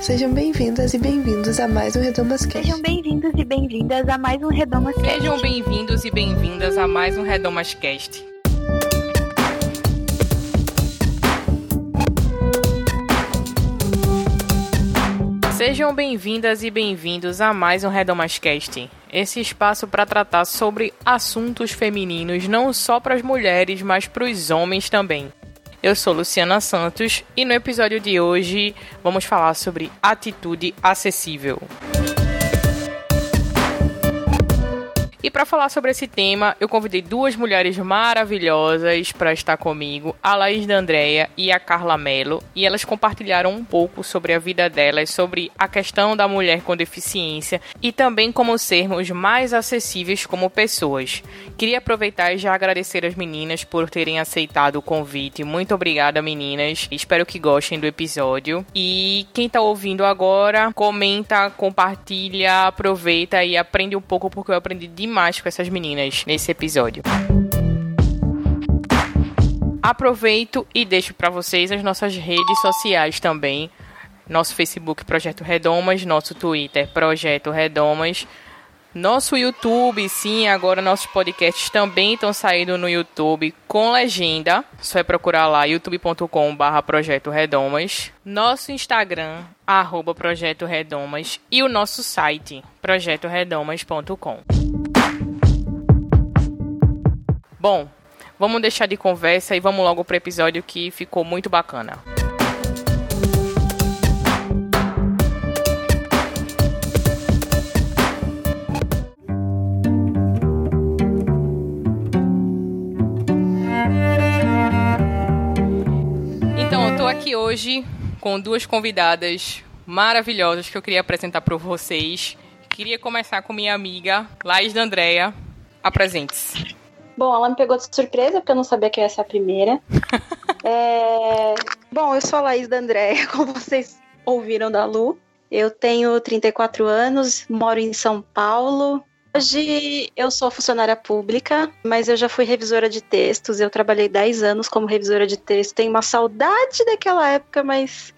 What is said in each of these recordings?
Sejam bem-vindas e bem-vindos a mais um Redomas Cast. Sejam bem-vindos e bem-vindas a mais um Redomas Cast. Sejam bem-vindos e bem-vindas a mais um Redomas Cast. Sejam bem-vindas e bem-vindos a mais um Redomas Cast. Esse espaço para tratar sobre assuntos femininos não só para as mulheres, mas para os homens também. Eu sou Luciana Santos e no episódio de hoje vamos falar sobre atitude acessível. E para falar sobre esse tema, eu convidei duas mulheres maravilhosas para estar comigo, a Laís da Andréia e a Carla Mello, e elas compartilharam um pouco sobre a vida delas, sobre a questão da mulher com deficiência e também como sermos mais acessíveis como pessoas. Queria aproveitar e já agradecer as meninas por terem aceitado o convite. Muito obrigada, meninas. Espero que gostem do episódio. E quem está ouvindo agora, comenta, compartilha, aproveita e aprende um pouco porque eu aprendi demais demais com essas meninas nesse episódio. Aproveito e deixo para vocês as nossas redes sociais também. Nosso Facebook Projeto Redomas, nosso Twitter Projeto Redomas, nosso YouTube, sim, agora nossos podcasts também estão saindo no YouTube com legenda. Só é procurar lá youtube.com/barra Projeto Redomas. Nosso Instagram, arroba Projeto Redomas. E o nosso site, projetoredomas.com. Bom, vamos deixar de conversa e vamos logo pro episódio que ficou muito bacana. Então, eu tô aqui hoje com duas convidadas maravilhosas que eu queria apresentar para vocês. Queria começar com minha amiga Laís da Andréia. Apresente-se. Bom, ela me pegou de surpresa, porque eu não sabia que ia ser a primeira. é... Bom, eu sou a Laís da Andréia, como vocês ouviram da Lu. Eu tenho 34 anos, moro em São Paulo. Hoje eu sou funcionária pública, mas eu já fui revisora de textos. Eu trabalhei 10 anos como revisora de texto. Tenho uma saudade daquela época, mas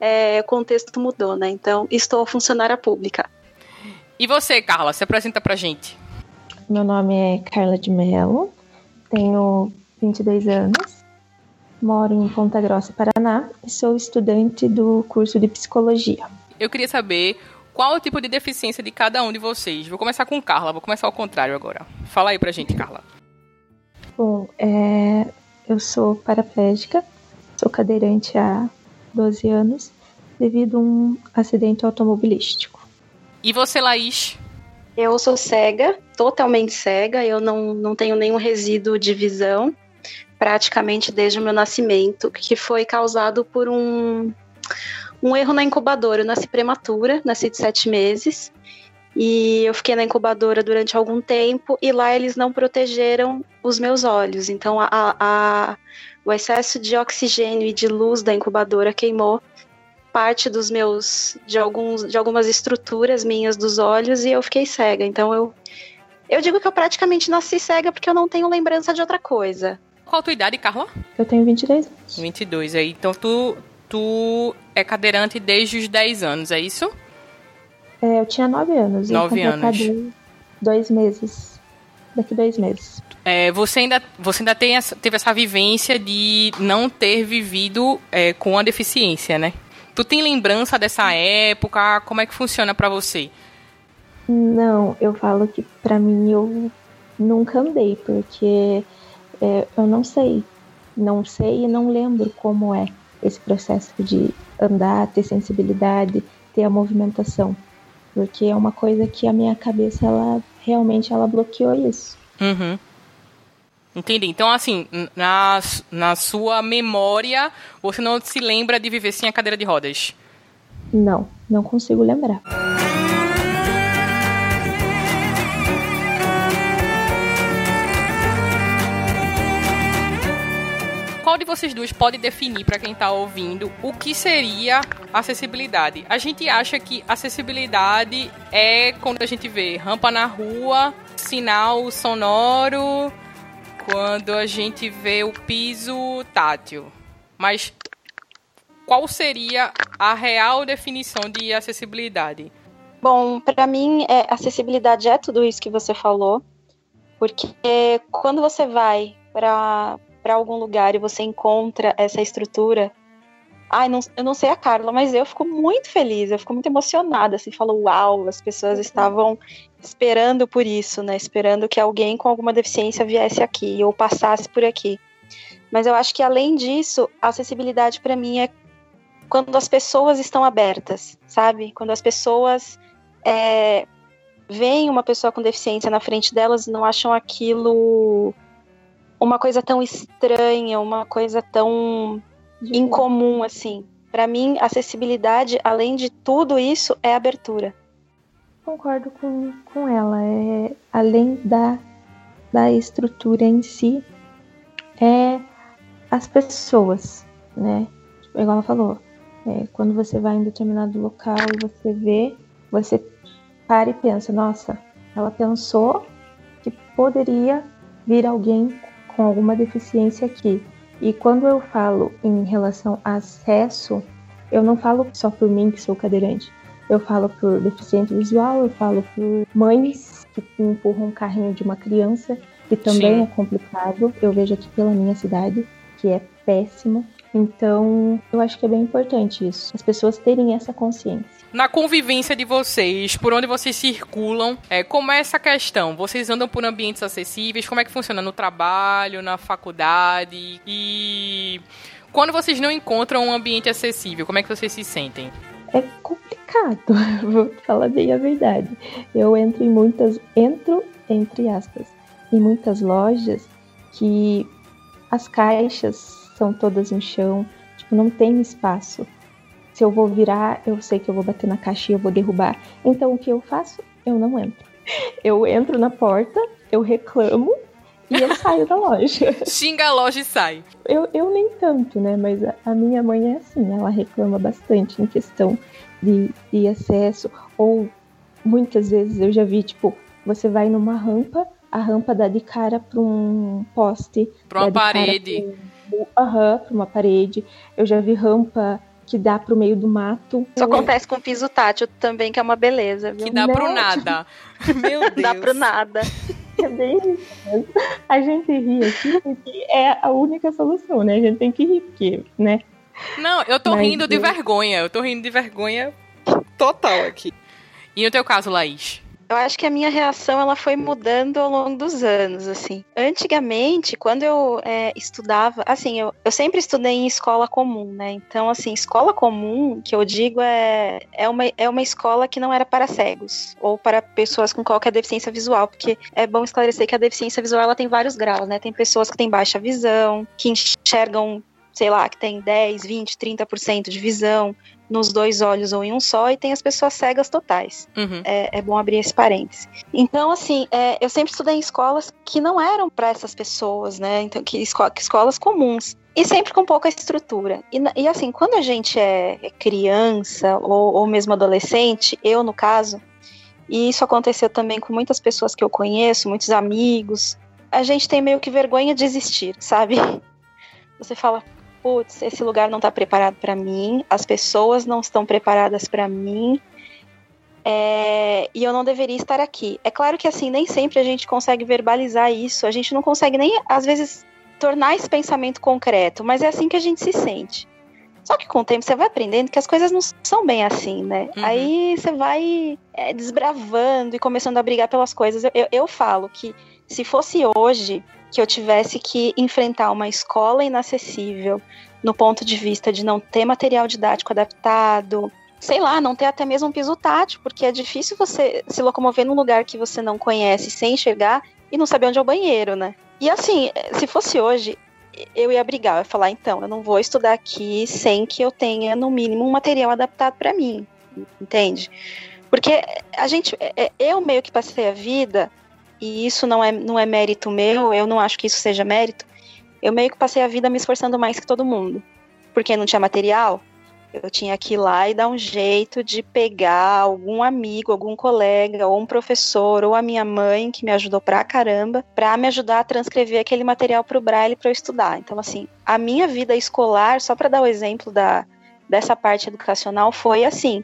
é, o contexto mudou, né? Então, estou funcionária pública. E você, Carla, se apresenta pra gente. Meu nome é Carla de Mello, tenho 22 anos, moro em Ponta Grossa, Paraná e sou estudante do curso de psicologia. Eu queria saber qual o tipo de deficiência de cada um de vocês. Vou começar com Carla, vou começar ao contrário agora. Fala aí pra gente, Carla. Bom, é, eu sou paraplégica, sou cadeirante há 12 anos devido a um acidente automobilístico. E você, Laís? Eu sou cega, totalmente cega, eu não, não tenho nenhum resíduo de visão, praticamente desde o meu nascimento, que foi causado por um, um erro na incubadora. Eu nasci prematura, nasci de sete meses, e eu fiquei na incubadora durante algum tempo, e lá eles não protegeram os meus olhos. Então, a, a, o excesso de oxigênio e de luz da incubadora queimou parte dos meus de alguns de algumas estruturas minhas dos olhos e eu fiquei cega. Então eu eu digo que eu praticamente nasci cega porque eu não tenho lembrança de outra coisa. Qual a tua idade, Carla? Eu tenho 22 anos. 22 aí. Então tu tu é cadeirante desde os 10 anos, é isso? É, eu tinha 9 anos. 9 anos. Dois meses. Daqui dois meses. É, você ainda, você ainda tem essa, teve essa vivência de não ter vivido é, com a deficiência, né? Tu tem lembrança dessa época? Como é que funciona para você? Não, eu falo que para mim eu nunca andei, porque é, eu não sei. Não sei e não lembro como é esse processo de andar, ter sensibilidade, ter a movimentação. Porque é uma coisa que a minha cabeça, ela realmente ela bloqueou isso. Uhum. Entendi. Então, assim, na, na sua memória, você não se lembra de viver sem a cadeira de rodas? Não, não consigo lembrar. Qual de vocês duas pode definir para quem está ouvindo o que seria acessibilidade? A gente acha que acessibilidade é quando a gente vê rampa na rua, sinal sonoro, quando a gente vê o piso tátil. Mas qual seria a real definição de acessibilidade? Bom, para mim, é, acessibilidade é tudo isso que você falou, porque quando você vai para algum lugar e você encontra essa estrutura, ai, não, eu não sei a Carla, mas eu fico muito feliz, eu fico muito emocionada, assim, falo, uau, as pessoas uhum. estavam esperando por isso, né? Esperando que alguém com alguma deficiência viesse aqui ou passasse por aqui. Mas eu acho que além disso, a acessibilidade para mim é quando as pessoas estão abertas, sabe? Quando as pessoas é, veem uma pessoa com deficiência na frente delas e não acham aquilo uma coisa tão estranha, uma coisa tão incomum assim. Para mim, acessibilidade, além de tudo isso, é abertura. Concordo com, com ela. É, além da, da estrutura em si, é as pessoas, né? Tipo, igual ela falou, é, quando você vai em determinado local e você vê, você para e pensa, nossa, ela pensou que poderia vir alguém com alguma deficiência aqui. E quando eu falo em relação a acesso, eu não falo só por mim que sou cadeirante. Eu falo por deficiente visual, eu falo por mães que empurram um carrinho de uma criança, que também Sim. é complicado. Eu vejo aqui pela minha cidade, que é péssimo. Então, eu acho que é bem importante isso, as pessoas terem essa consciência. Na convivência de vocês, por onde vocês circulam, é, como é essa questão? Vocês andam por ambientes acessíveis? Como é que funciona no trabalho, na faculdade? E quando vocês não encontram um ambiente acessível, como é que vocês se sentem? É complicado, vou falar bem a verdade. Eu entro em muitas, entro entre aspas, em muitas lojas que as caixas são todas no chão, tipo, não tem espaço. Se eu vou virar, eu sei que eu vou bater na caixa e eu vou derrubar. Então o que eu faço? Eu não entro. Eu entro na porta, eu reclamo e eu saio da loja. Xinga a loja e sai. Eu, eu nem tanto, né? Mas a, a minha mãe é assim, ela reclama bastante em questão de, de acesso. Ou muitas vezes eu já vi, tipo, você vai numa rampa, a rampa dá de cara para um poste. Pra uma parede aham, pra uma parede. Eu já vi rampa que dá pro meio do mato. Isso acontece com piso tátil também, que é uma beleza, viu? Que dá Não, pro nada. Meu Deus. Dá pro nada. É bem A gente ri aqui porque é a única solução, né? A gente tem que rir, porque, né? Não, eu tô Mas rindo eu... de vergonha. Eu tô rindo de vergonha total aqui. E no teu caso, Laís? Eu acho que a minha reação ela foi mudando ao longo dos anos, assim. Antigamente, quando eu é, estudava, assim, eu, eu sempre estudei em escola comum, né? Então, assim, escola comum, que eu digo, é, é, uma, é uma escola que não era para cegos ou para pessoas com qualquer deficiência visual, porque é bom esclarecer que a deficiência visual ela tem vários graus, né? Tem pessoas que têm baixa visão, que enxergam sei lá, que tem 10, 20, 30% de visão, nos dois olhos ou em um só, e tem as pessoas cegas totais. Uhum. É, é, bom abrir esse parêntese. Então, assim, é, eu sempre estudei em escolas que não eram para essas pessoas, né? Então, que, esco que escolas comuns. E sempre com pouca estrutura. E, e assim, quando a gente é, é criança ou, ou mesmo adolescente, eu no caso, e isso aconteceu também com muitas pessoas que eu conheço, muitos amigos, a gente tem meio que vergonha de existir, sabe? Você fala, putz, esse lugar não está preparado para mim, as pessoas não estão preparadas para mim, é, e eu não deveria estar aqui. É claro que assim, nem sempre a gente consegue verbalizar isso, a gente não consegue nem, às vezes, tornar esse pensamento concreto, mas é assim que a gente se sente. Só que com o tempo você vai aprendendo que as coisas não são bem assim, né? Uhum. Aí você vai é, desbravando e começando a brigar pelas coisas. Eu, eu, eu falo que se fosse hoje, que eu tivesse que enfrentar uma escola inacessível no ponto de vista de não ter material didático adaptado, sei lá, não ter até mesmo um piso tátil, porque é difícil você se locomover num lugar que você não conhece sem enxergar e não saber onde é o banheiro, né? E assim, se fosse hoje, eu ia brigar, eu ia falar, então, eu não vou estudar aqui sem que eu tenha, no mínimo, um material adaptado para mim, entende? Porque a gente, é, é, eu meio que passei a vida e isso não é, não é mérito meu, eu não acho que isso seja mérito, eu meio que passei a vida me esforçando mais que todo mundo. Porque não tinha material, eu tinha que ir lá e dar um jeito de pegar algum amigo, algum colega, ou um professor, ou a minha mãe, que me ajudou pra caramba, pra me ajudar a transcrever aquele material pro Braille para eu estudar. Então, assim, a minha vida escolar, só para dar o exemplo da, dessa parte educacional foi assim.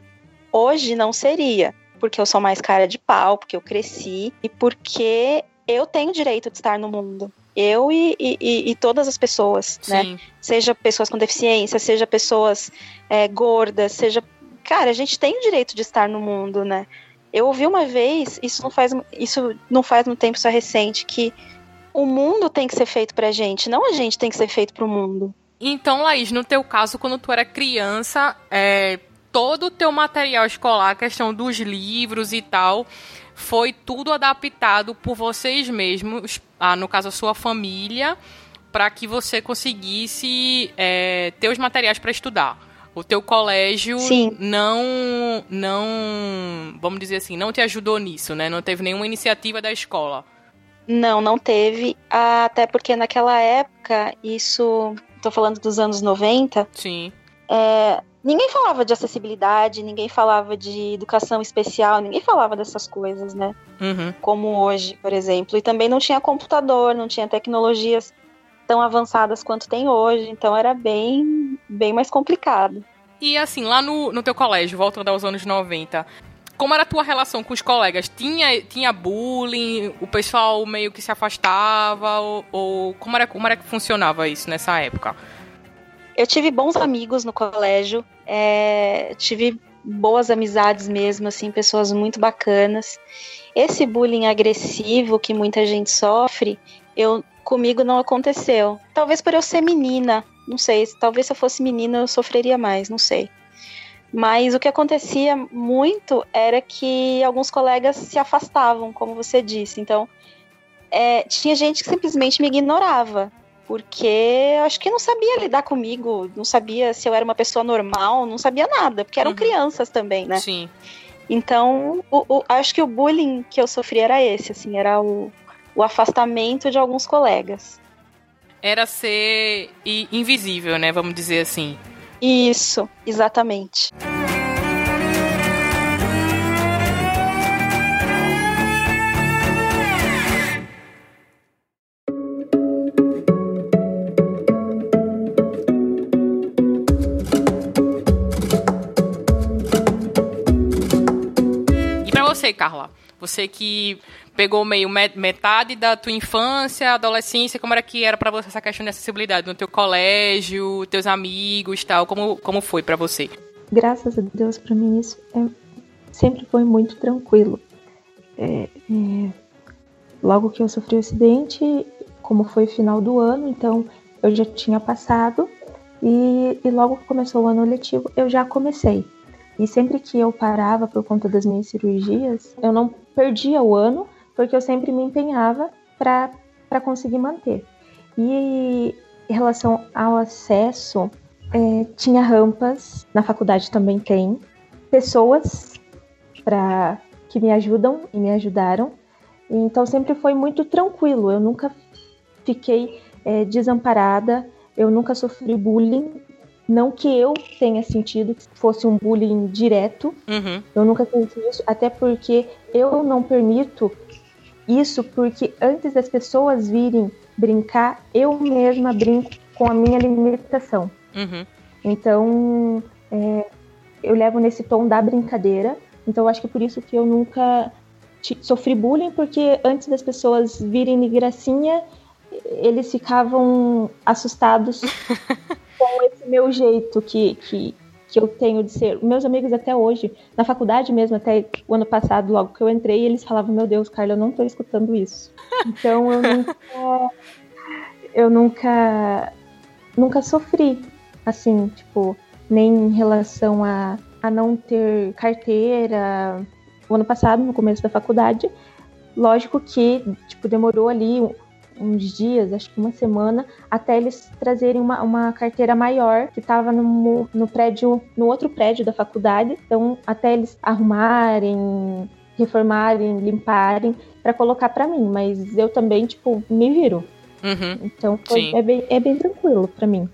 Hoje não seria, porque eu sou mais cara de pau, porque eu cresci e porque eu tenho direito de estar no mundo. Eu e, e, e todas as pessoas, né? Sim. né? Seja pessoas com deficiência, seja pessoas é, gordas, seja. Cara, a gente tem o direito de estar no mundo, né? Eu ouvi uma vez, isso não faz, isso não faz muito tempo, isso é recente, que o mundo tem que ser feito pra gente, não a gente tem que ser feito pro mundo. Então, Laís, no teu caso, quando tu era criança, é, todo o teu material escolar, a questão dos livros e tal, foi tudo adaptado por vocês mesmos, ah, no caso a sua família, para que você conseguisse é, ter os materiais para estudar. O teu colégio Sim. não, não, vamos dizer assim, não te ajudou nisso, né? Não teve nenhuma iniciativa da escola. Não, não teve. Até porque naquela época, isso. Estou falando dos anos 90. Sim. É, ninguém falava de acessibilidade, ninguém falava de educação especial, ninguém falava dessas coisas, né? Uhum. Como hoje, por exemplo. E também não tinha computador, não tinha tecnologias tão avançadas quanto tem hoje, então era bem, bem mais complicado. E assim, lá no, no teu colégio, voltando aos anos 90, como era a tua relação com os colegas? Tinha, tinha bullying? O pessoal meio que se afastava? Ou, ou como, era, como era que funcionava isso nessa época? Eu tive bons amigos no colégio, é, tive boas amizades mesmo, assim, pessoas muito bacanas. Esse bullying agressivo que muita gente sofre, eu comigo não aconteceu. Talvez por eu ser menina, não sei. Talvez se eu fosse menina eu sofreria mais, não sei. Mas o que acontecia muito era que alguns colegas se afastavam, como você disse. Então, é, tinha gente que simplesmente me ignorava porque acho que não sabia lidar comigo, não sabia se eu era uma pessoa normal, não sabia nada, porque eram uhum. crianças também, né? Sim. Então, o, o, acho que o bullying que eu sofri era esse, assim, era o, o afastamento de alguns colegas. Era ser invisível, né? Vamos dizer assim. Isso, exatamente. Você, Carla? Você que pegou meio metade da tua infância, adolescência, como era que era para você essa questão de acessibilidade no teu colégio, teus amigos, tal, como como foi para você? Graças a Deus para mim isso é, sempre foi muito tranquilo. É, é, logo que eu sofri o acidente, como foi final do ano, então eu já tinha passado e, e logo que começou o ano letivo eu já comecei. E sempre que eu parava por conta das minhas cirurgias, eu não perdia o ano, porque eu sempre me empenhava para conseguir manter. E em relação ao acesso, é, tinha rampas, na faculdade também tem, pessoas para que me ajudam e me ajudaram. Então sempre foi muito tranquilo, eu nunca fiquei é, desamparada, eu nunca sofri bullying não que eu tenha sentido que fosse um bullying direto. Uhum. Eu nunca senti isso, até porque eu não permito isso, porque antes das pessoas virem brincar, eu mesma brinco com a minha limitação. Uhum. Então, é, eu levo nesse tom da brincadeira. Então, acho que por isso que eu nunca sofri bullying, porque antes das pessoas virem de gracinha, eles ficavam assustados com esse meu jeito que, que, que eu tenho de ser. Meus amigos até hoje, na faculdade mesmo, até o ano passado, logo que eu entrei, eles falavam, meu Deus, Carla, eu não tô escutando isso. Então eu nunca. eu nunca. Nunca sofri, assim, tipo, nem em relação a, a não ter carteira. O ano passado, no começo da faculdade, lógico que, tipo, demorou ali uns dias, acho que uma semana, até eles trazerem uma, uma carteira maior que estava no, no prédio, no outro prédio da faculdade. Então, até eles arrumarem, reformarem, limparem para colocar para mim. Mas eu também, tipo, me viro. Uhum. Então, foi, é, bem, é bem tranquilo para mim.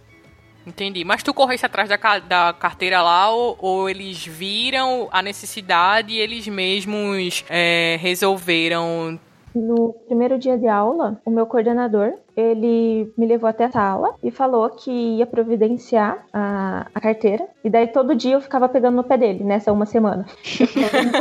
Entendi. Mas tu corresse atrás da, da carteira lá ou, ou, eles viram a necessidade e eles mesmos é, resolveram No primeiro dia de aula, o meu coordenador, ele me levou até a sala e falou que ia providenciar a, a carteira. E daí todo dia eu ficava pegando no pé dele, nessa uma semana.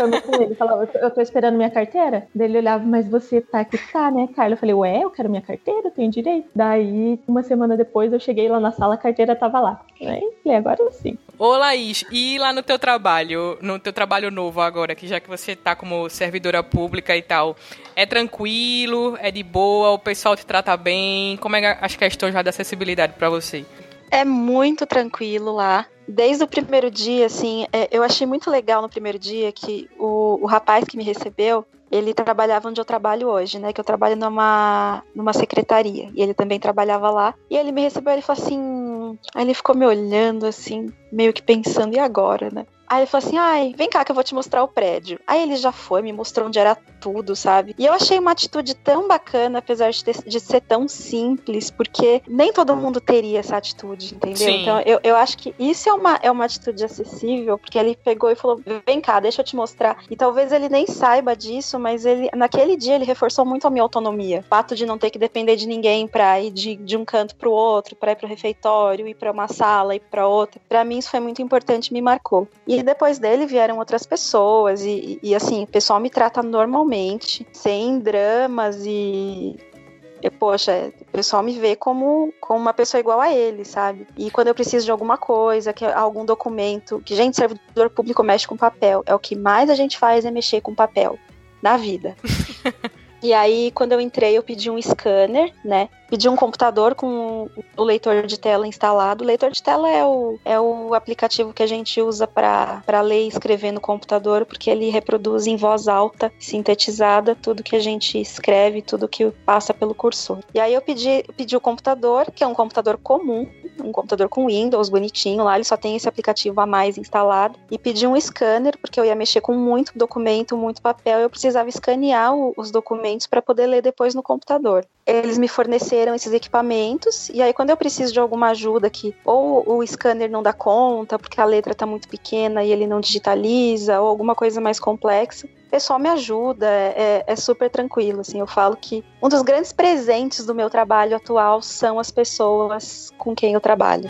Eu com ele, falava, eu tô esperando minha carteira. Daí ele olhava, mas você tá aqui, tá, né, Carla? Eu falei, ué, eu quero minha carteira, eu tenho direito. Daí, uma semana depois, eu cheguei lá na sala, a carteira tava lá. Aí, falei, agora sim. Ô, Laís, e lá no teu trabalho, no teu trabalho novo agora, que já que você tá como servidora pública e tal, é tranquilo, é de boa, o pessoal te trata bem? Como é as questões já da acessibilidade para você? É muito tranquilo lá. Desde o primeiro dia, assim, é, eu achei muito legal no primeiro dia que o, o rapaz que me recebeu, ele trabalhava onde eu trabalho hoje, né? Que eu trabalho numa, numa secretaria. E ele também trabalhava lá. E ele me recebeu, ele falou assim. Aí ele ficou me olhando assim, meio que pensando, e agora, né? Aí ele falou assim: ai, vem cá que eu vou te mostrar o prédio. Aí ele já foi, me mostrou onde era tudo, sabe? E eu achei uma atitude tão bacana, apesar de, ter, de ser tão simples, porque nem todo mundo teria essa atitude, entendeu? Sim. Então eu, eu acho que isso é uma, é uma atitude acessível, porque ele pegou e falou: vem cá, deixa eu te mostrar. E talvez ele nem saiba disso, mas ele naquele dia ele reforçou muito a minha autonomia. O fato de não ter que depender de ninguém pra ir de, de um canto pro outro, pra ir pro refeitório, ir pra uma sala, ir pra outra. Pra mim isso foi muito importante, me marcou. E depois dele vieram outras pessoas e, e, assim, o pessoal me trata normalmente, sem dramas e e, poxa, o pessoal me vê como, como uma pessoa igual a ele, sabe? E quando eu preciso de alguma coisa, que algum documento, que gente, servidor público mexe com papel, é o que mais a gente faz é mexer com papel na vida. E aí, quando eu entrei, eu pedi um scanner, né? Pedi um computador com o leitor de tela instalado. O leitor de tela é o, é o aplicativo que a gente usa para ler e escrever no computador, porque ele reproduz em voz alta, sintetizada, tudo que a gente escreve, tudo que passa pelo cursor. E aí eu pedi, pedi o computador, que é um computador comum, um computador com Windows bonitinho lá, ele só tem esse aplicativo a mais instalado. E pedi um scanner, porque eu ia mexer com muito documento, muito papel, eu precisava escanear o, os documentos para poder ler depois no computador. Eles me forneceram esses equipamentos, e aí quando eu preciso de alguma ajuda que ou o scanner não dá conta, porque a letra está muito pequena e ele não digitaliza, ou alguma coisa mais complexa, o pessoal me ajuda, é, é, super tranquilo, assim, eu falo que um dos grandes presentes do meu trabalho atual são as pessoas com quem eu trabalho.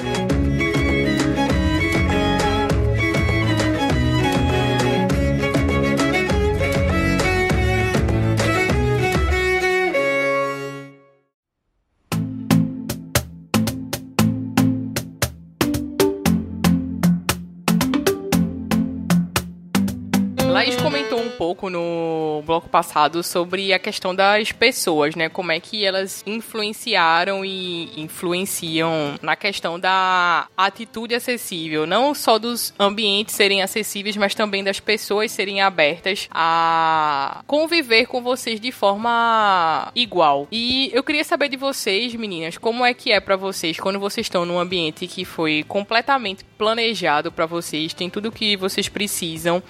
Pouco no bloco passado sobre a questão das pessoas, né? Como é que elas influenciaram e influenciam na questão da atitude acessível, não só dos ambientes serem acessíveis, mas também das pessoas serem abertas a conviver com vocês de forma igual. E eu queria saber de vocês, meninas, como é que é para vocês quando vocês estão num ambiente que foi completamente planejado para vocês, tem tudo que vocês precisam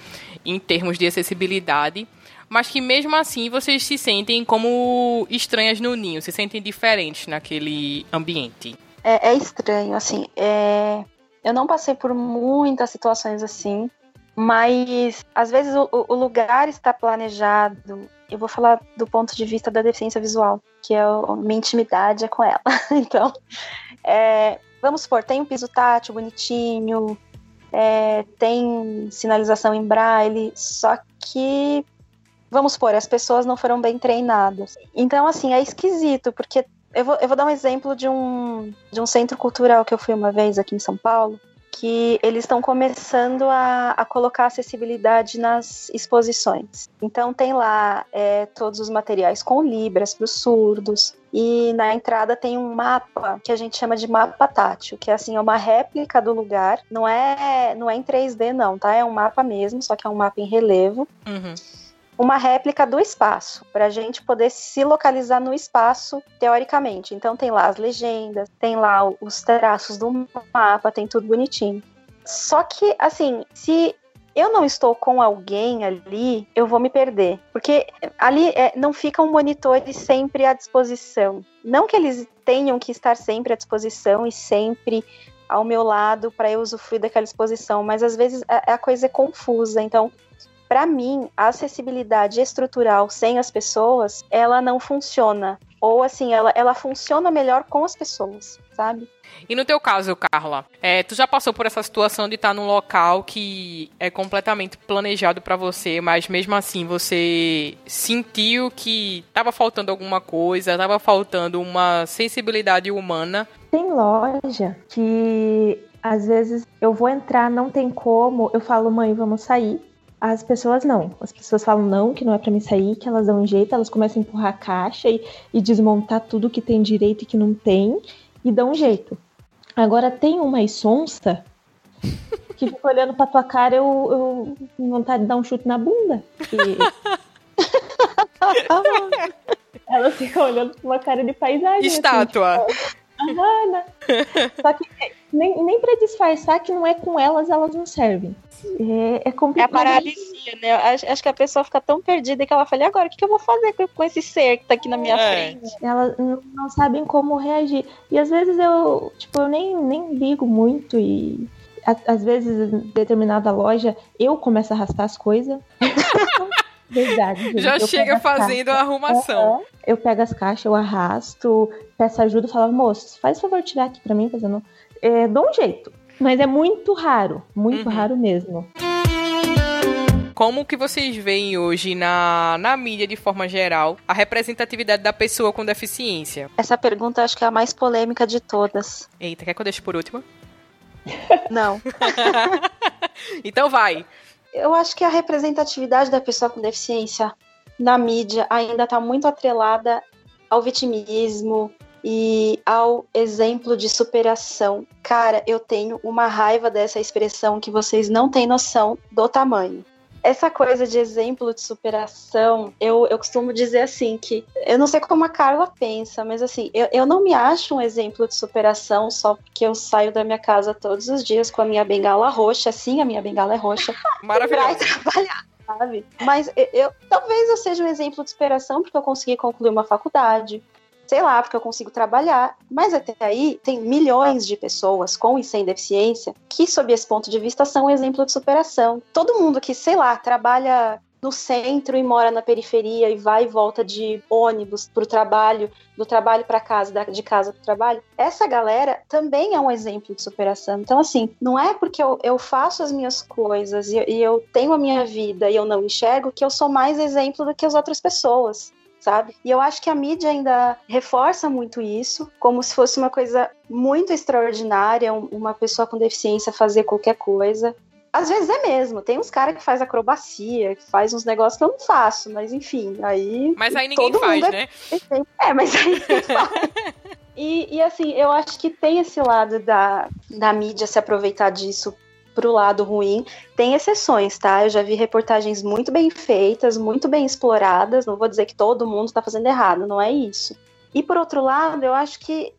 em termos de acessibilidade, mas que mesmo assim vocês se sentem como estranhas no ninho, se sentem diferentes naquele ambiente. É, é estranho, assim. É... Eu não passei por muitas situações assim, mas às vezes o, o, lugar está planejado. Eu vou falar do ponto de vista da deficiência visual, que é minha intimidade é com ela. então, é, vamos supor, tem um piso tátil bonitinho, é, tem sinalização em braille, só que, vamos supor, as pessoas não foram bem treinadas. Então, assim, é esquisito, porque eu vou, eu vou dar um exemplo de um, de um centro cultural que eu fui uma vez aqui em São Paulo, que eles estão começando a, a, colocar acessibilidade nas exposições. Então tem lá é, todos os materiais com libras para os surdos. E na entrada tem um mapa que a gente chama de mapa tátil, que é assim, é uma réplica do lugar. Não é, não é em 3D, não, tá? É um mapa mesmo, só que é um mapa em relevo. Uhum uma réplica do espaço, para a gente poder se localizar no espaço teoricamente. Então tem lá as legendas, tem lá os traços do mapa, tem tudo bonitinho. Só que, assim, se eu não estou com alguém ali, eu vou me perder. Porque ali é, não fica um monitor sempre à disposição. Não que eles tenham que estar sempre à disposição e sempre ao meu lado para eu usufruir daquela exposição, mas às vezes a, a coisa é confusa. Então, para mim, a acessibilidade estrutural sem as pessoas, ela não funciona. Ou assim, ela, ela funciona melhor com as pessoas, sabe? E no teu caso, Carla, é, tu já passou por essa situação de estar num local que é completamente planejado para você, mas mesmo assim você sentiu que estava faltando alguma coisa, estava faltando uma sensibilidade humana? Tem loja que às vezes eu vou entrar, não tem como, eu falo, mãe, vamos sair. As pessoas não. As pessoas falam não, que não é para mim sair, que elas dão um jeito, elas começam a empurrar a caixa e, e desmontar tudo que tem direito e que não tem, e dão um jeito. Agora tem uma sonsa que fica olhando pra tua cara, eu, eu vontade de dar um chute na bunda. E... Ela fica olhando com uma cara de paisagem. Assim, Estátua. Assim, Ana. Só que nem, nem pra disfarçar que não é com elas, elas não servem. É, é complicado. É a paralisia, né? Acho, acho, que a pessoa fica tão perdida que ela fala, agora, o que, que eu vou fazer com, com, esse ser que tá aqui na minha é. frente? Elas não, não sabem como reagir. E às vezes eu, tipo, eu nem, nem ligo muito e às vezes, em determinada loja, eu começo a arrastar as coisas. Verdade. Gente. Já eu chega fazendo a arrumação. Eu pego as caixas, eu arrasto, peço ajuda e falo, moço, faz favor tirar aqui pra mim, fazendo. É, dou um jeito. Mas é muito raro, muito uhum. raro mesmo. Como que vocês veem hoje na, na mídia, de forma geral, a representatividade da pessoa com deficiência? Essa pergunta acho que é a mais polêmica de todas. Eita, quer que eu deixe por último? Não. então vai. Eu acho que a representatividade da pessoa com deficiência na mídia ainda está muito atrelada ao vitimismo, e ao exemplo de superação. Cara, eu tenho uma raiva dessa expressão que vocês não têm noção do tamanho. Essa coisa de exemplo de superação, eu, eu costumo dizer assim que eu não sei como a Carla pensa, mas assim, eu, eu não me acho um exemplo de superação só porque eu saio da minha casa todos os dias com a minha bengala roxa. Sim, a minha bengala é roxa. Maravilhoso. Pra trabalhar sabe? Mas eu, talvez eu seja um exemplo de superação porque eu consegui concluir uma faculdade, sei lá, porque eu consigo trabalhar. Mas até aí tem milhões de pessoas com e sem deficiência que, sob esse ponto de vista, são um exemplo de superação. Todo mundo que, sei lá, trabalha no centro e mora na periferia e vai e volta de ônibus para o trabalho, do trabalho para casa, de casa para o trabalho, essa galera também é um exemplo de superação. Então, assim, não é porque eu, eu faço as minhas coisas e, e eu tenho a minha vida e eu não enxergo que eu sou mais exemplo do que as outras pessoas sabe? E eu acho que a mídia ainda reforça muito isso, como se fosse uma coisa muito extraordinária, uma pessoa com deficiência fazer qualquer coisa. Às vezes é mesmo, tem uns caras que faz acrobacia, que faz uns negócios que eu não faço, mas enfim, aí. Mas aí ninguém faz, é... né? É, mas aí ninguém faz. E, e, assim, eu acho que tem esse lado da, da mídia se aproveitar disso pro lado ruim. Tem exceções, tá? Eu já vi reportagens muito bem feitas, muito bem exploradas. Não vou dizer que todo mundo está fazendo errado, não é isso. E por outro lado, eu acho que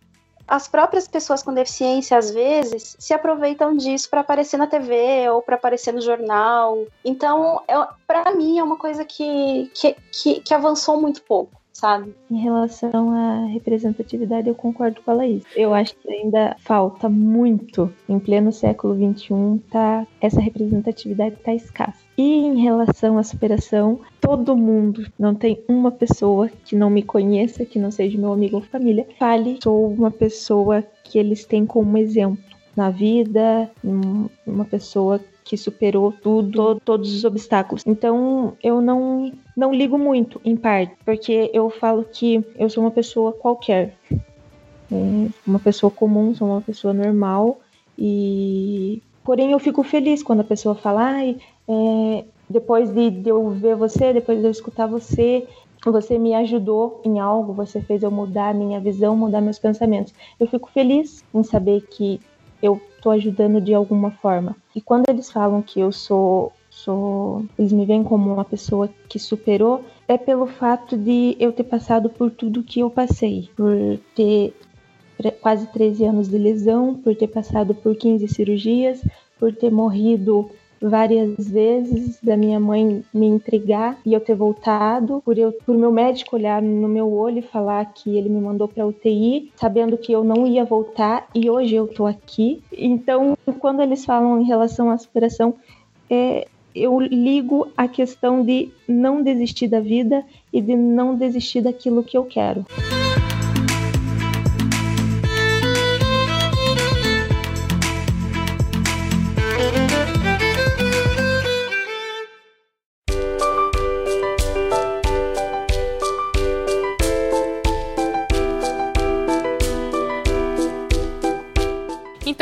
as próprias pessoas com deficiência, às vezes, se aproveitam disso para aparecer na TV ou para aparecer no jornal. Então, para mim, é uma coisa que, que, que, que avançou muito pouco sabe? Em relação à representatividade, eu concordo com a Laís. Eu acho que ainda falta muito, em pleno século XXI, tá, essa representatividade está escassa. E em relação à superação, todo mundo, não tem uma pessoa que não me conheça, que não seja meu amigo ou família, fale, sou uma pessoa que eles têm como exemplo na vida, uma pessoa que superou tudo, todos os obstáculos. Então, eu não não ligo muito, em parte, porque eu falo que eu sou uma pessoa qualquer. É, uma pessoa comum, sou uma pessoa normal e porém eu fico feliz quando a pessoa fala, ai, é, depois de, de eu ver você, depois de eu escutar você, você me ajudou em algo, você fez eu mudar minha visão, mudar meus pensamentos. Eu fico feliz em saber que eu estou ajudando de alguma forma. E quando eles falam que eu sou sou, eles me veem como uma pessoa que superou, é pelo fato de eu ter passado por tudo que eu passei, por ter quase 13 anos de lesão, por ter passado por 15 cirurgias, por ter morrido várias vezes da minha mãe me entregar e eu ter voltado, por eu por meu médico olhar no meu olho e falar que ele me mandou para UTI, sabendo que eu não ia voltar e hoje eu tô aqui. Então, quando eles falam em relação à superação, é, eu ligo a questão de não desistir da vida e de não desistir daquilo que eu quero.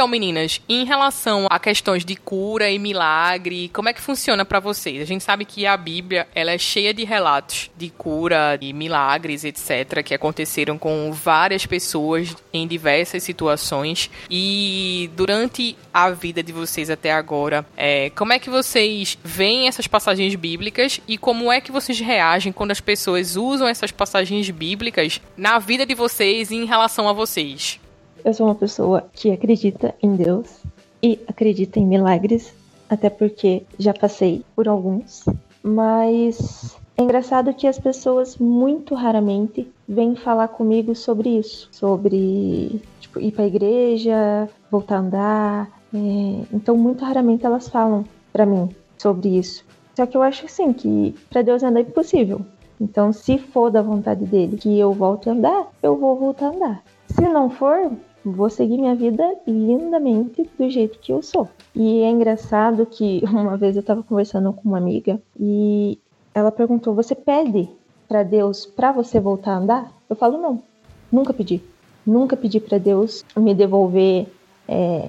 Então, meninas, em relação a questões de cura e milagre, como é que funciona para vocês? A gente sabe que a Bíblia, ela é cheia de relatos de cura, de milagres, etc, que aconteceram com várias pessoas em diversas situações. E durante a vida de vocês até agora, é, como é que vocês veem essas passagens bíblicas e como é que vocês reagem quando as pessoas usam essas passagens bíblicas na vida de vocês e em relação a vocês? Eu sou uma pessoa que acredita em Deus e acredita em milagres, até porque já passei por alguns. Mas é engraçado que as pessoas muito raramente vêm falar comigo sobre isso, sobre tipo, ir para a igreja, voltar a andar. É... Então, muito raramente elas falam para mim sobre isso. Só que eu acho assim que para Deus andar é impossível. Então, se for da vontade dele que eu volte a andar, eu vou voltar a andar. Se não for, vou seguir minha vida lindamente do jeito que eu sou. E é engraçado que uma vez eu estava conversando com uma amiga e ela perguntou: "Você pede para Deus para você voltar a andar?" Eu falo: "Não, nunca pedi. Nunca pedi para Deus me devolver é,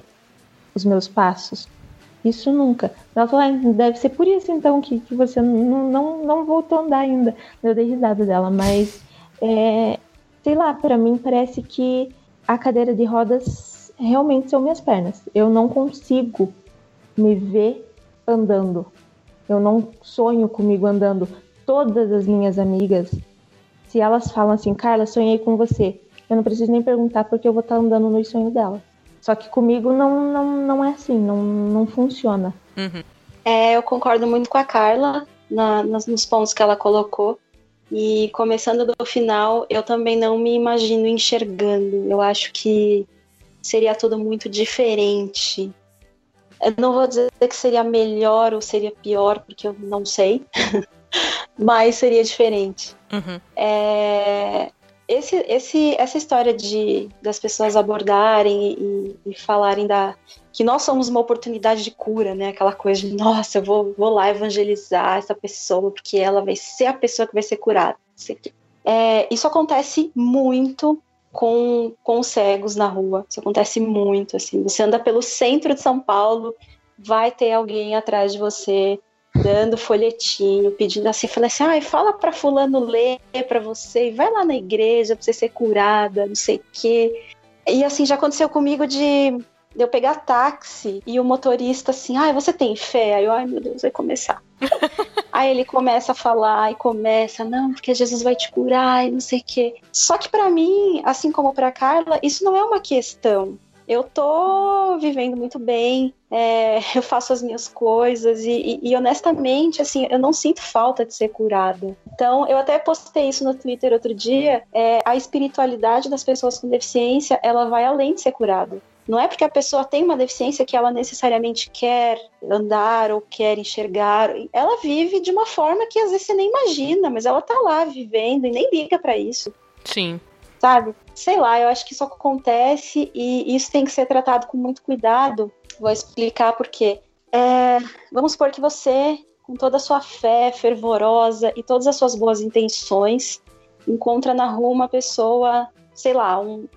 os meus passos. Isso nunca. Ela falou: ah, deve ser por isso então que, que você não, não, não voltou a andar ainda. Eu dei risada dela, mas é, sei lá, para mim parece que a cadeira de rodas realmente são minhas pernas. Eu não consigo me ver andando. Eu não sonho comigo andando. Todas as minhas amigas, se elas falam assim, Carla, sonhei com você, eu não preciso nem perguntar porque eu vou estar andando no sonho dela. Só que comigo não, não, não é assim, não, não funciona. Uhum. É, eu concordo muito com a Carla na, nos pontos que ela colocou. E começando do final, eu também não me imagino enxergando. Eu acho que seria tudo muito diferente. Eu não vou dizer que seria melhor ou seria pior, porque eu não sei, mas seria diferente. Uhum. É, esse, esse, essa história de das pessoas abordarem e, e, falarem da que nós somos uma oportunidade de cura, né? Aquela coisa de nossa, eu vou, vou lá evangelizar essa pessoa porque ela vai ser a pessoa que vai ser curada. É, isso acontece muito com, com cegos na rua. Isso acontece muito. Assim, você anda pelo centro de São Paulo, vai ter alguém atrás de você dando folhetinho, pedindo assim, falando assim, ai, fala para fulano ler para você, vai lá na igreja para você ser curada, não sei o quê. E assim, já aconteceu comigo de, de eu pegar táxi e o motorista assim, ai, você tem fé? Aí eu, ai meu Deus, vai começar. Aí ele começa a falar e começa, não, porque Jesus vai te curar e não sei o quê. Só que para mim, assim como para Carla, isso não é uma questão eu tô vivendo muito bem, é, eu faço as minhas coisas e, e, e, honestamente, assim, eu não sinto falta de ser curada. Então, eu até postei isso no Twitter outro dia. É, a espiritualidade das pessoas com deficiência, ela vai além de ser curada. Não é porque a pessoa tem uma deficiência que ela necessariamente quer andar ou quer enxergar. Ela vive de uma forma que às vezes você nem imagina, mas ela tá lá vivendo e nem liga para isso. Sim sabe? Sei lá, eu acho que isso acontece e isso tem que ser tratado com muito cuidado. Vou explicar por quê. É, vamos supor que você, com toda a sua fé fervorosa e todas as suas boas intenções, encontra na rua uma pessoa, sei lá, um,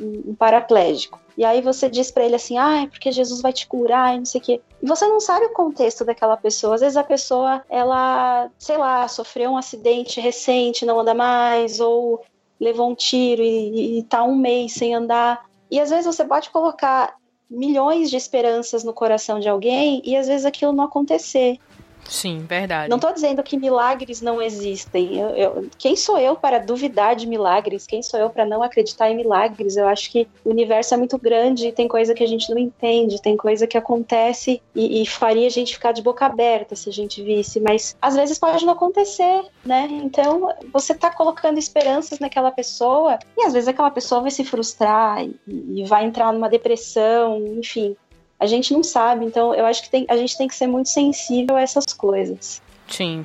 um paraplégico. E aí você diz para ele assim, ah, é porque Jesus vai te curar e não sei o quê. E você não sabe o contexto daquela pessoa. Às vezes a pessoa, ela, sei lá, sofreu um acidente recente, não anda mais, ou levou um tiro e, está um mês sem andar. E às vezes você pode colocar milhões de esperanças no coração de alguém e às vezes aquilo não acontecer. Sim, verdade. Não estou dizendo que milagres não existem. Eu, eu, quem sou eu para duvidar de milagres? Quem sou eu para não acreditar em milagres? Eu acho que o universo é muito grande e tem coisa que a gente não entende, tem coisa que acontece e, e faria a gente ficar de boca aberta se a gente visse, mas às vezes pode não acontecer, né? Então você está colocando esperanças naquela pessoa e às vezes aquela pessoa vai se frustrar e, e vai entrar numa depressão, enfim. A gente não sabe, então eu acho que tem, a gente tem que ser muito sensível a essas coisas. Sim.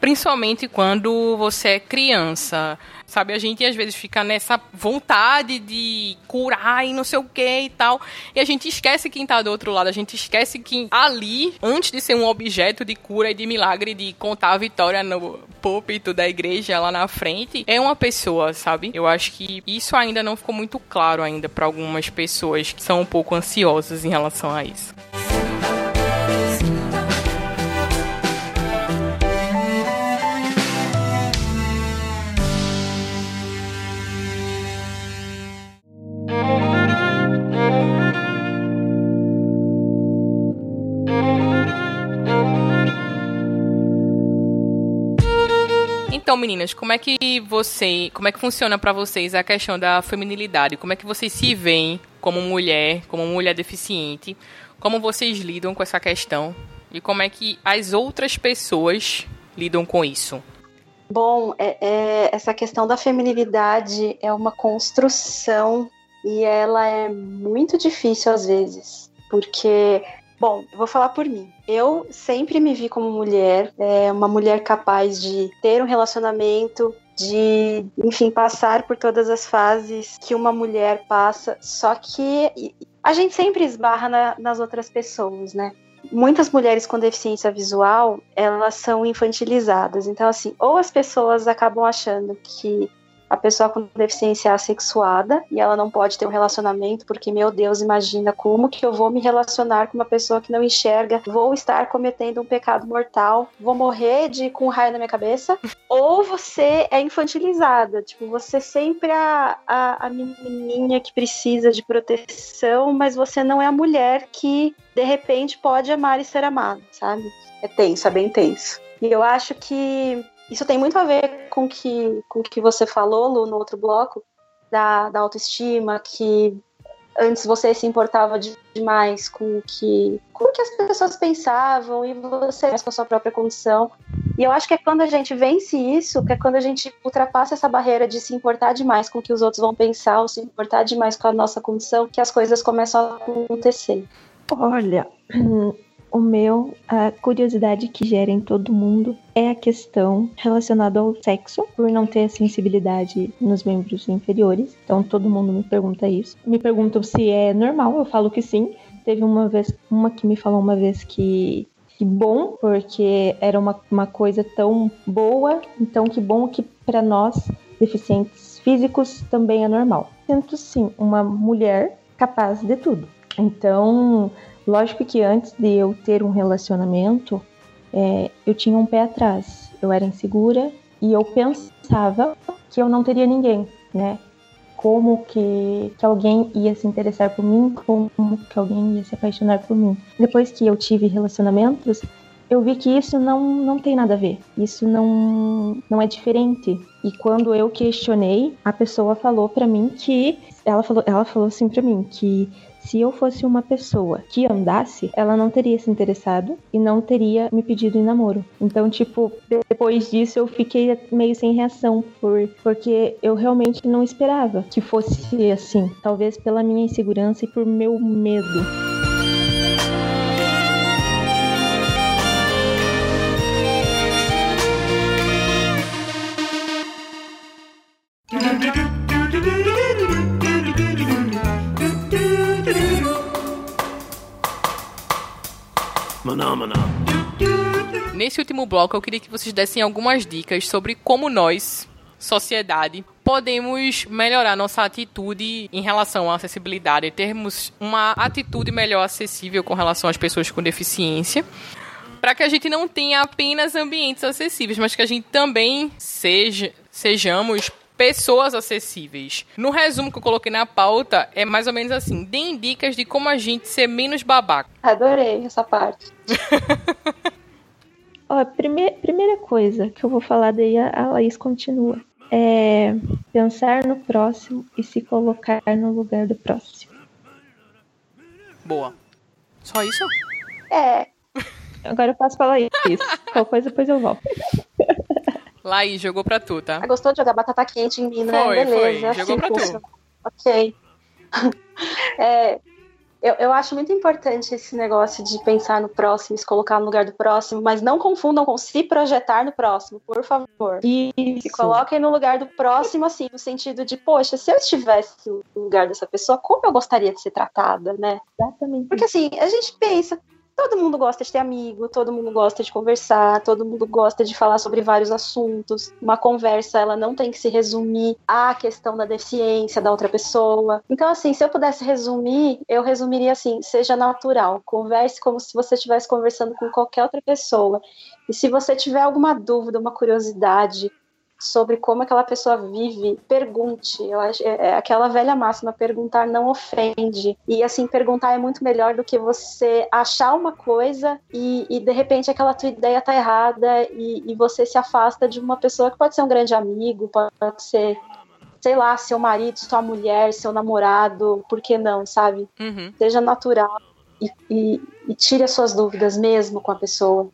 Principalmente quando você é criança. Sabe, a gente às vezes fica nessa vontade de curar e não sei o que e tal. E a gente esquece quem tá do outro lado. A gente esquece que ali, antes de ser um objeto de cura e de milagre, de contar a vitória no púlpito da igreja lá na frente, é uma pessoa, sabe? Eu acho que isso ainda não ficou muito claro ainda para algumas pessoas que são um pouco ansiosas em relação a isso. Então, meninas, como é que você, como é que funciona para vocês a questão da feminilidade? Como é que vocês se veem como mulher, como mulher deficiente? Como vocês lidam com essa questão? E como é que as outras pessoas lidam com isso? Bom, é, é, essa questão da feminilidade é uma construção e ela é muito difícil às vezes, porque Bom, eu vou falar por mim. Eu sempre me vi como mulher, é, uma mulher capaz de ter um relacionamento, de, enfim, passar por todas as fases que uma mulher passa. Só que a gente sempre esbarra na, nas outras pessoas, né? Muitas mulheres com deficiência visual, elas são infantilizadas. Então, assim, ou as pessoas acabam achando que a pessoa com deficiência assexuada e ela não pode ter um relacionamento porque, meu Deus, imagina como que eu vou me relacionar com uma pessoa que não enxerga, vou estar cometendo um pecado mortal, vou morrer de com um raio na minha cabeça, ou você é infantilizada, tipo, você sempre é a, a, a menininha que precisa de proteção, mas você não é a mulher que de repente pode amar e ser amada, sabe? É tenso, é bem tenso. E eu acho que isso tem muito a ver com que, o que você falou, Lu, no outro bloco, da, da autoestima, que antes você se importava demais com o que, com o que as pessoas pensavam e você com a sua própria condição. E eu acho que é quando a gente vence isso, que é quando a gente ultrapassa essa barreira de se importar demais com o que os outros vão pensar, ou se importar demais com a nossa condição, que as coisas começam a acontecer. Olha, o meu, a curiosidade que gera em todo mundo é a questão relacionada ao sexo, por não ter sensibilidade nos membros inferiores. Então todo mundo me pergunta isso. Me perguntam se é normal, eu falo que sim. Teve uma vez, uma que me falou uma vez que que bom, porque era uma, uma coisa tão boa, então que bom que para nós, deficientes físicos, também é normal. Sinto sim uma mulher capaz de tudo. Então, Lógico que antes de eu ter um relacionamento, é, eu tinha um pé atrás. Eu era insegura e eu pensava que eu não teria ninguém, né? Como que, que alguém ia se interessar por mim, como que alguém ia se apaixonar por mim. Depois que eu tive relacionamentos, eu vi que isso não, não tem nada a ver. Isso não, não é diferente. E quando eu questionei, a pessoa falou para mim que ela falou, ela falou assim para mim que se eu fosse uma pessoa que andasse, ela não teria se interessado e não teria me pedido em namoro. Então, tipo, depois disso eu fiquei meio sem reação, por, porque eu realmente não esperava que fosse assim. Talvez pela minha insegurança e por meu medo. Nesse último bloco, eu queria que vocês dessem algumas dicas sobre como nós, sociedade, podemos melhorar nossa atitude em relação à acessibilidade, termos uma atitude melhor acessível com relação às pessoas com deficiência para que a gente não tenha apenas ambientes acessíveis, mas que a gente também seja, sejamos pessoas acessíveis. No resumo que eu coloquei na pauta, é mais ou menos assim: deem dicas de como a gente ser menos babaca. Adorei essa parte. Ó, primeir, primeira coisa que eu vou falar, daí a Laís continua. É pensar no próximo e se colocar no lugar do próximo. Boa. Só isso? É. Agora eu posso falar isso. Qual coisa, depois eu volto. Laís, jogou pra tu, tá? Ah, gostou de jogar batata quente em mim, né? Foi, Beleza. foi. Jogou pra tu. Ok. é, Eu, eu acho muito importante esse negócio de pensar no próximo, se colocar no lugar do próximo, mas não confundam com se projetar no próximo, por favor. Isso. Se coloquem no lugar do próximo, assim, no sentido de, poxa, se eu estivesse no lugar dessa pessoa, como eu gostaria de ser tratada, né? Exatamente. Porque assim, a gente pensa, todo mundo gosta de ter amigo, todo mundo gosta de conversar, todo mundo gosta de falar sobre vários assuntos. Uma conversa, ela não tem que se resumir à questão da deficiência da outra pessoa. Então, assim, se eu pudesse resumir, eu resumiria assim: seja natural, converse como se você estivesse conversando com qualquer outra pessoa. E se você tiver alguma dúvida, uma curiosidade, sobre como aquela pessoa vive, pergunte. Eu acho, é, é aquela velha máxima, perguntar não ofende. E assim, perguntar é muito melhor do que você achar uma coisa e, e de repente aquela tua ideia tá errada e, e você se afasta de uma pessoa que pode ser um grande amigo, pode ser sei lá, seu marido, sua mulher, seu namorado, por que não, sabe? Uhum. Seja natural e, e, e, tire as suas dúvidas mesmo com a pessoa.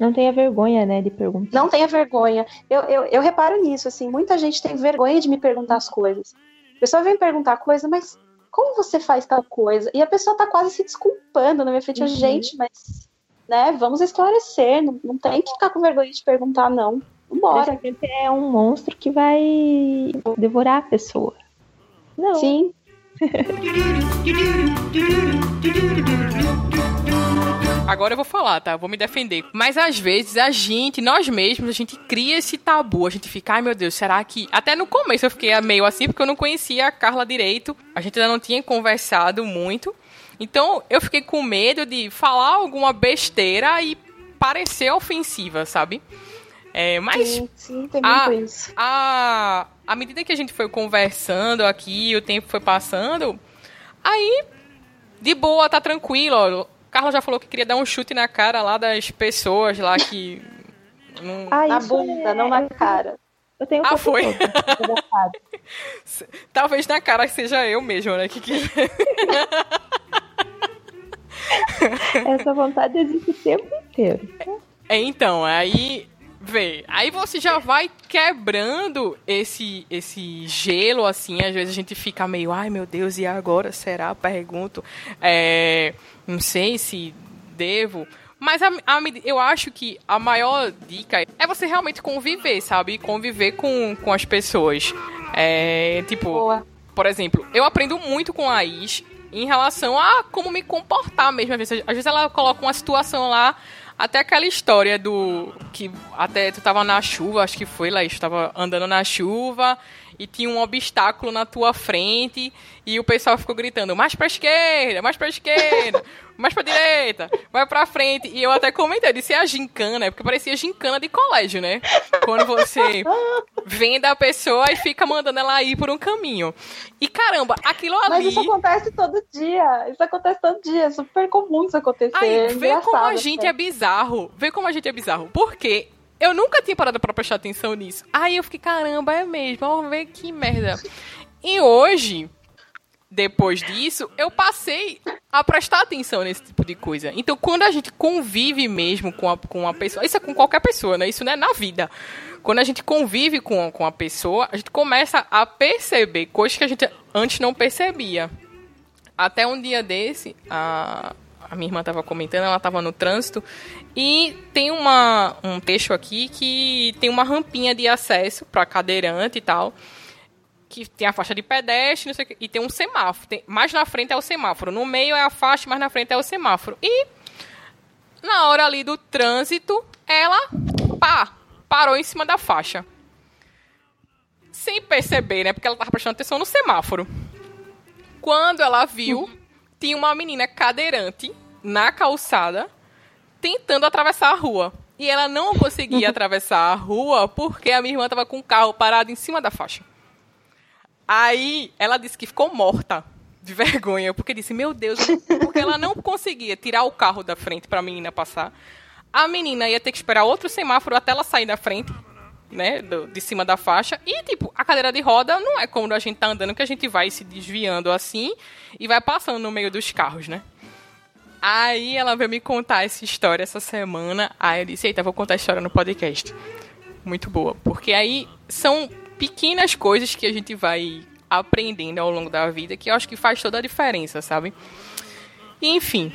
Não tenha vergonha, né, de perguntar. Não tenha vergonha. Eu, eu, eu reparo nisso, assim, muita gente tem vergonha de me perguntar as coisas. A pessoa vem perguntar coisa, mas como você faz tal coisa? E a pessoa tá quase se desculpando na minha frente. Uhum. Gente, mas, né, vamos esclarecer. Não, não tem que ficar com vergonha de perguntar, não. Vambora. É um monstro que vai devorar a pessoa. Não. Sim. Agora eu vou falar, tá? Eu vou me defender. Mas às vezes a gente, nós mesmos, a gente cria esse tabu. A gente fica, ai meu Deus, será que. Até no começo eu fiquei meio assim, porque eu não conhecia a Carla direito. A gente ainda não tinha conversado muito. Então eu fiquei com medo de falar alguma besteira e parecer ofensiva, sabe? É, mas sim, sim, a, isso. A, à medida que a gente foi conversando aqui, o tempo foi passando, aí de boa, tá tranquilo. Carla já falou que queria dar um chute na cara lá das pessoas lá que. Não... Ah, na bunda, é... não na cara. Eu tenho um ah, foi? Talvez na cara seja eu mesmo, né? Que, que... Essa vontade existe o tempo inteiro. É, então, aí vê. Aí você já vai quebrando esse esse gelo, assim. Às vezes a gente fica meio, ai meu Deus, e agora? Será? Pergunto. É, não sei se devo. Mas a, a, eu acho que a maior dica é você realmente conviver, sabe? Conviver com, com as pessoas. É, tipo, Boa. por exemplo, eu aprendo muito com a Is em relação a como me comportar mesmo. Às vezes, às vezes ela coloca uma situação lá até aquela história do. que até tu tava na chuva, acho que foi lá, estava andando na chuva e tinha um obstáculo na tua frente e o pessoal ficou gritando: mais pra esquerda, mais pra esquerda, mais pra direita, vai pra frente. E eu até comentei, disse é a gincana, porque parecia gincana de colégio, né? Quando você vem da pessoa e fica mandando ela ir por um caminho. E caramba, aquilo ali. Mas isso acontece todo dia. Isso acontece todo dia. É super comum isso acontecer. Aí, é vê como a gente é bizarro. Vê como a gente é bizarro. Porque eu nunca tinha parado pra prestar atenção nisso. Aí eu fiquei, caramba, é mesmo. Vamos ver que merda. E hoje, depois disso, eu passei a prestar atenção nesse tipo de coisa. Então, quando a gente convive mesmo com a, com a pessoa, isso é com qualquer pessoa, né? Isso não é na vida. Quando a gente convive com, com a pessoa, a gente começa a perceber coisas que a gente antes não percebia. Até um dia desse, a, a minha irmã estava comentando, ela estava no trânsito e tem uma, um trecho aqui que tem uma rampinha de acesso para cadeirante e tal que tem a faixa de pedestre, que, e tem um semáforo. Tem, mais na frente é o semáforo. No meio é a faixa, mais na frente é o semáforo. E na hora ali do trânsito, ela pá, parou em cima da faixa. Sem perceber, né? Porque ela estava prestando atenção no semáforo. Quando ela viu, tinha uma menina cadeirante na calçada tentando atravessar a rua. E ela não conseguia atravessar a rua porque a minha irmã estava com o carro parado em cima da faixa. Aí ela disse que ficou morta de vergonha, porque disse, meu Deus, porque ela não conseguia tirar o carro da frente para a menina passar. A menina ia ter que esperar outro semáforo até ela sair da frente, né, do, de cima da faixa. E, tipo, a cadeira de roda não é como a gente tá andando, que a gente vai se desviando assim e vai passando no meio dos carros, né? Aí ela veio me contar essa história essa semana. Aí eu disse, eita, vou contar a história no podcast. Muito boa. Porque aí são pequenas coisas que a gente vai aprendendo ao longo da vida que eu acho que faz toda a diferença, sabe? Enfim.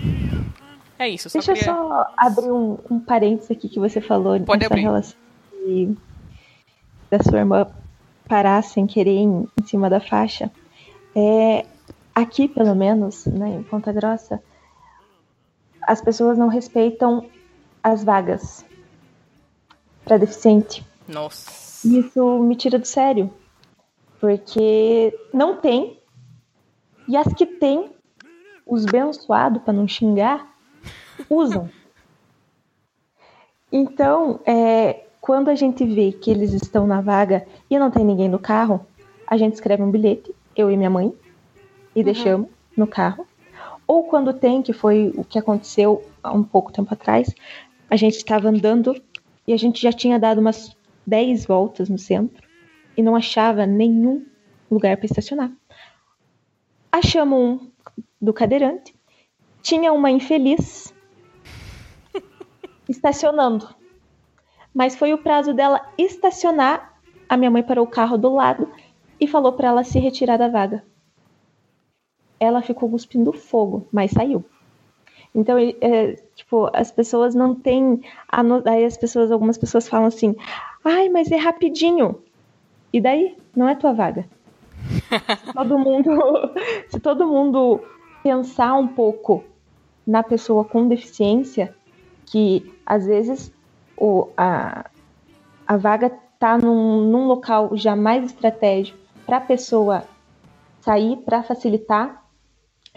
É isso. Deixa queria... eu só abrir um, um parênteses aqui que você falou Pode nessa abrir. relação de, da sua irmã parar sem querer em, em cima da faixa. É, aqui, pelo menos, né, em Ponta Grossa, as pessoas não respeitam as vagas para deficiente. Nossa. Isso me tira do sério. Porque não tem. E as que tem, os abençoados, para não xingar, usam. Então, é, quando a gente vê que eles estão na vaga e não tem ninguém no carro, a gente escreve um bilhete, eu e minha mãe, e uhum. deixamos no carro. Ou quando tem, que foi o que aconteceu há um pouco tempo atrás, a gente estava andando e a gente já tinha dado umas 10 voltas no centro e não achava nenhum lugar para estacionar. Achamos um do cadeirante, tinha uma infeliz estacionando. Mas foi o prazo dela estacionar, a minha mãe parou o carro do lado e falou para ela se retirar da vaga. Ela ficou cuspindo fogo, mas saiu. Então, é, tipo, as pessoas não têm. Aí as pessoas, algumas pessoas falam assim, ai, mas é rapidinho. E daí? Não é tua vaga. se todo mundo, se todo mundo pensar um pouco na pessoa com deficiência, que às vezes o, a, a vaga está num, num local já mais estratégico para a pessoa sair, para facilitar,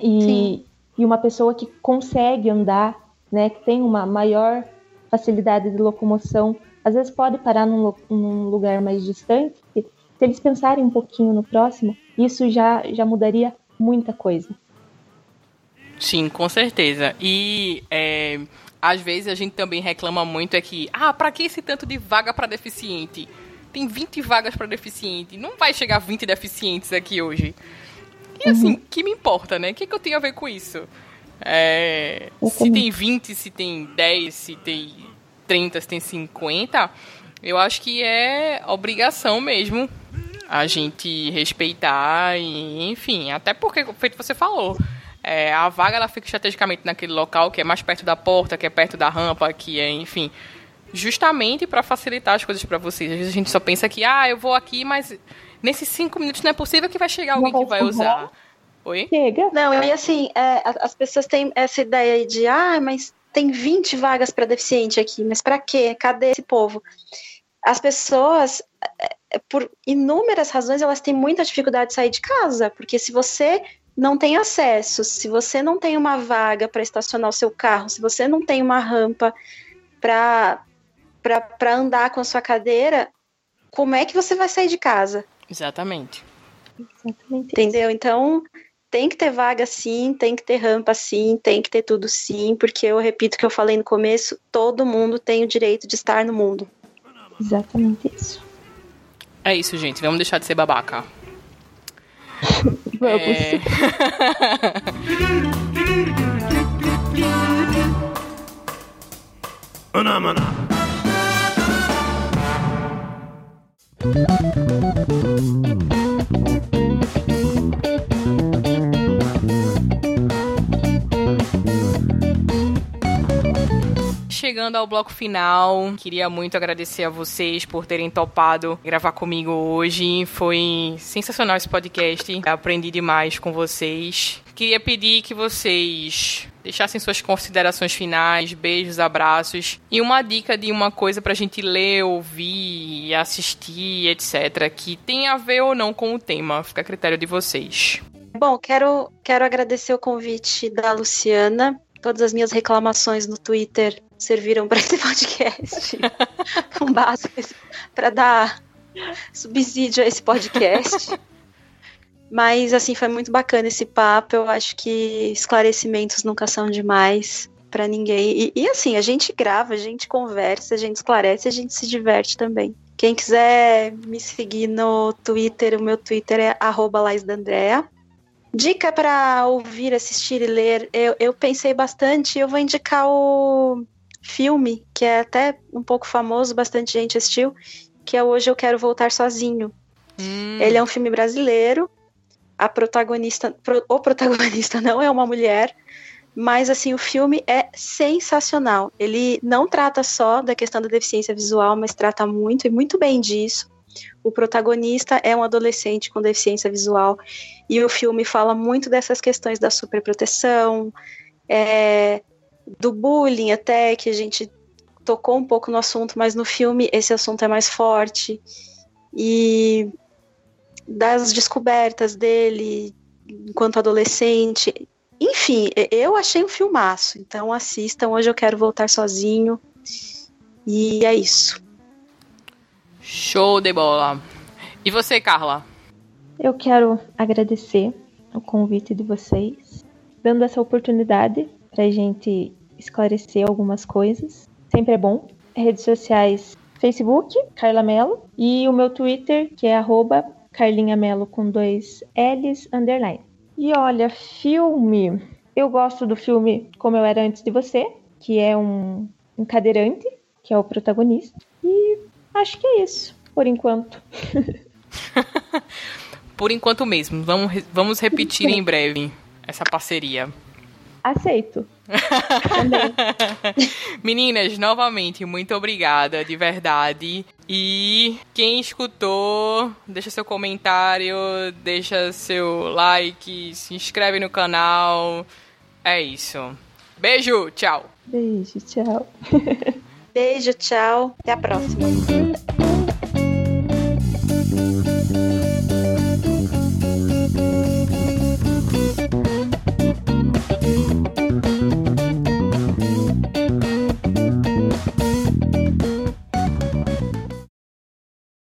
e, e uma pessoa que consegue andar, né, que tem uma maior facilidade de locomoção, às vezes pode parar num, num lugar mais distante. Se eles pensarem um pouquinho no próximo, isso já, já mudaria muita coisa. Sim, com certeza. E é, às vezes a gente também reclama muito é que, ah, para que esse tanto de vaga para deficiente? Tem 20 vagas para deficiente. Não vai chegar 20 deficientes aqui hoje. E assim, uhum. que me importa, né? O que, que eu tenho a ver com isso? É, se tem 20, se tem 10, se tem 30, se tem 50, eu acho que é obrigação mesmo a gente respeitar e, enfim, até porque, feito você falou, é, a vaga ela fica estrategicamente naquele local que é mais perto da porta, que é perto da rampa, que é, enfim, justamente para facilitar as coisas para vocês. Às vezes a gente só pensa que, ah, eu vou aqui, mas nesses cinco minutos não é possível que vai chegar alguém que vai usar. Oi? Chega. Não, e assim, é, as pessoas têm essa ideia de, ah, mas tem 20 vagas para deficiente aqui, mas para quê? Cadê esse povo? As pessoas, é, é, por inúmeras razões, elas têm muita dificuldade de sair de casa, porque se você não tem acesso, se você não tem uma vaga para estacionar o seu carro, se você não tem uma rampa para andar com a sua cadeira, como é que você vai sair de casa? Exatamente. Exatamente. Entendeu? Então, tem que ter vaga sim, tem que ter rampa sim, tem que ter tudo sim, porque eu repito o que eu falei no começo, todo mundo tem o direito de estar no mundo. Exatamente isso. É isso, gente. Vamos deixar de ser babaca. Vamos. É... Maná, chegando ao bloco final. Queria muito agradecer a vocês por terem topado gravar comigo hoje. Foi sensacional esse podcast. Aprendi demais com vocês. Queria pedir que vocês deixassem suas considerações finais, beijos, abraços e uma dica de uma coisa pra gente ler, ouvir, assistir, etc, que tem a ver ou não com o tema. Fica a critério de vocês. Bom, quero, quero agradecer o convite da Luciana. Todas as minhas reclamações no Twitter serviram para esse podcast com base para dar subsídio a esse podcast. Mas assim foi muito bacana esse papo. Eu acho que esclarecimentos nunca são demais para ninguém. E, e, assim a gente grava, a gente conversa, a gente esclarece, a gente se diverte também. Quem quiser me seguir no Twitter, o meu Twitter é @laisdandrea. Dica para ouvir, assistir e ler. Eu, eu pensei bastante. Eu vou indicar o filme, que é até um pouco famoso, bastante gente assistiu, que é Hoje Eu Quero Voltar Sozinho. Hum. Ele é um filme brasileiro. A protagonista, o protagonista não é uma mulher, Mas assim, o filme é sensacional. Ele não trata só da questão da deficiência visual, mas trata muito e muito bem disso. O protagonista é um adolescente com deficiência visual e o filme fala muito dessas questões da superproteção, é, do bullying até que a gente tocou um pouco no assunto, mas no filme esse assunto é mais forte e das descobertas dele enquanto adolescente. Enfim, eu achei um filmaço, então assistam. Hoje eu quero voltar sozinho. E é isso. Show de bola. E você, Carla? Eu quero agradecer o convite de vocês, dando essa oportunidade para a gente esclarecer algumas coisas. Sempre é bom. Redes sociais Facebook, Carla Melo, e o meu Twitter, que é arroba Carlinha com dois L's underline. E olha, filme. Eu gosto do filme Como Eu Era Antes de Você, que é um, um cadeirante, que é o protagonista. E acho que é isso, por enquanto. por enquanto mesmo. Vamos, vamos repetir em breve essa parceria. Aceito. Meninas, novamente, muito obrigada, de verdade. E quem escutou, deixa seu comentário, deixa seu like, se inscreve no canal. É isso. Beijo, tchau. Beijo, tchau. Beijo, tchau. Até a próxima.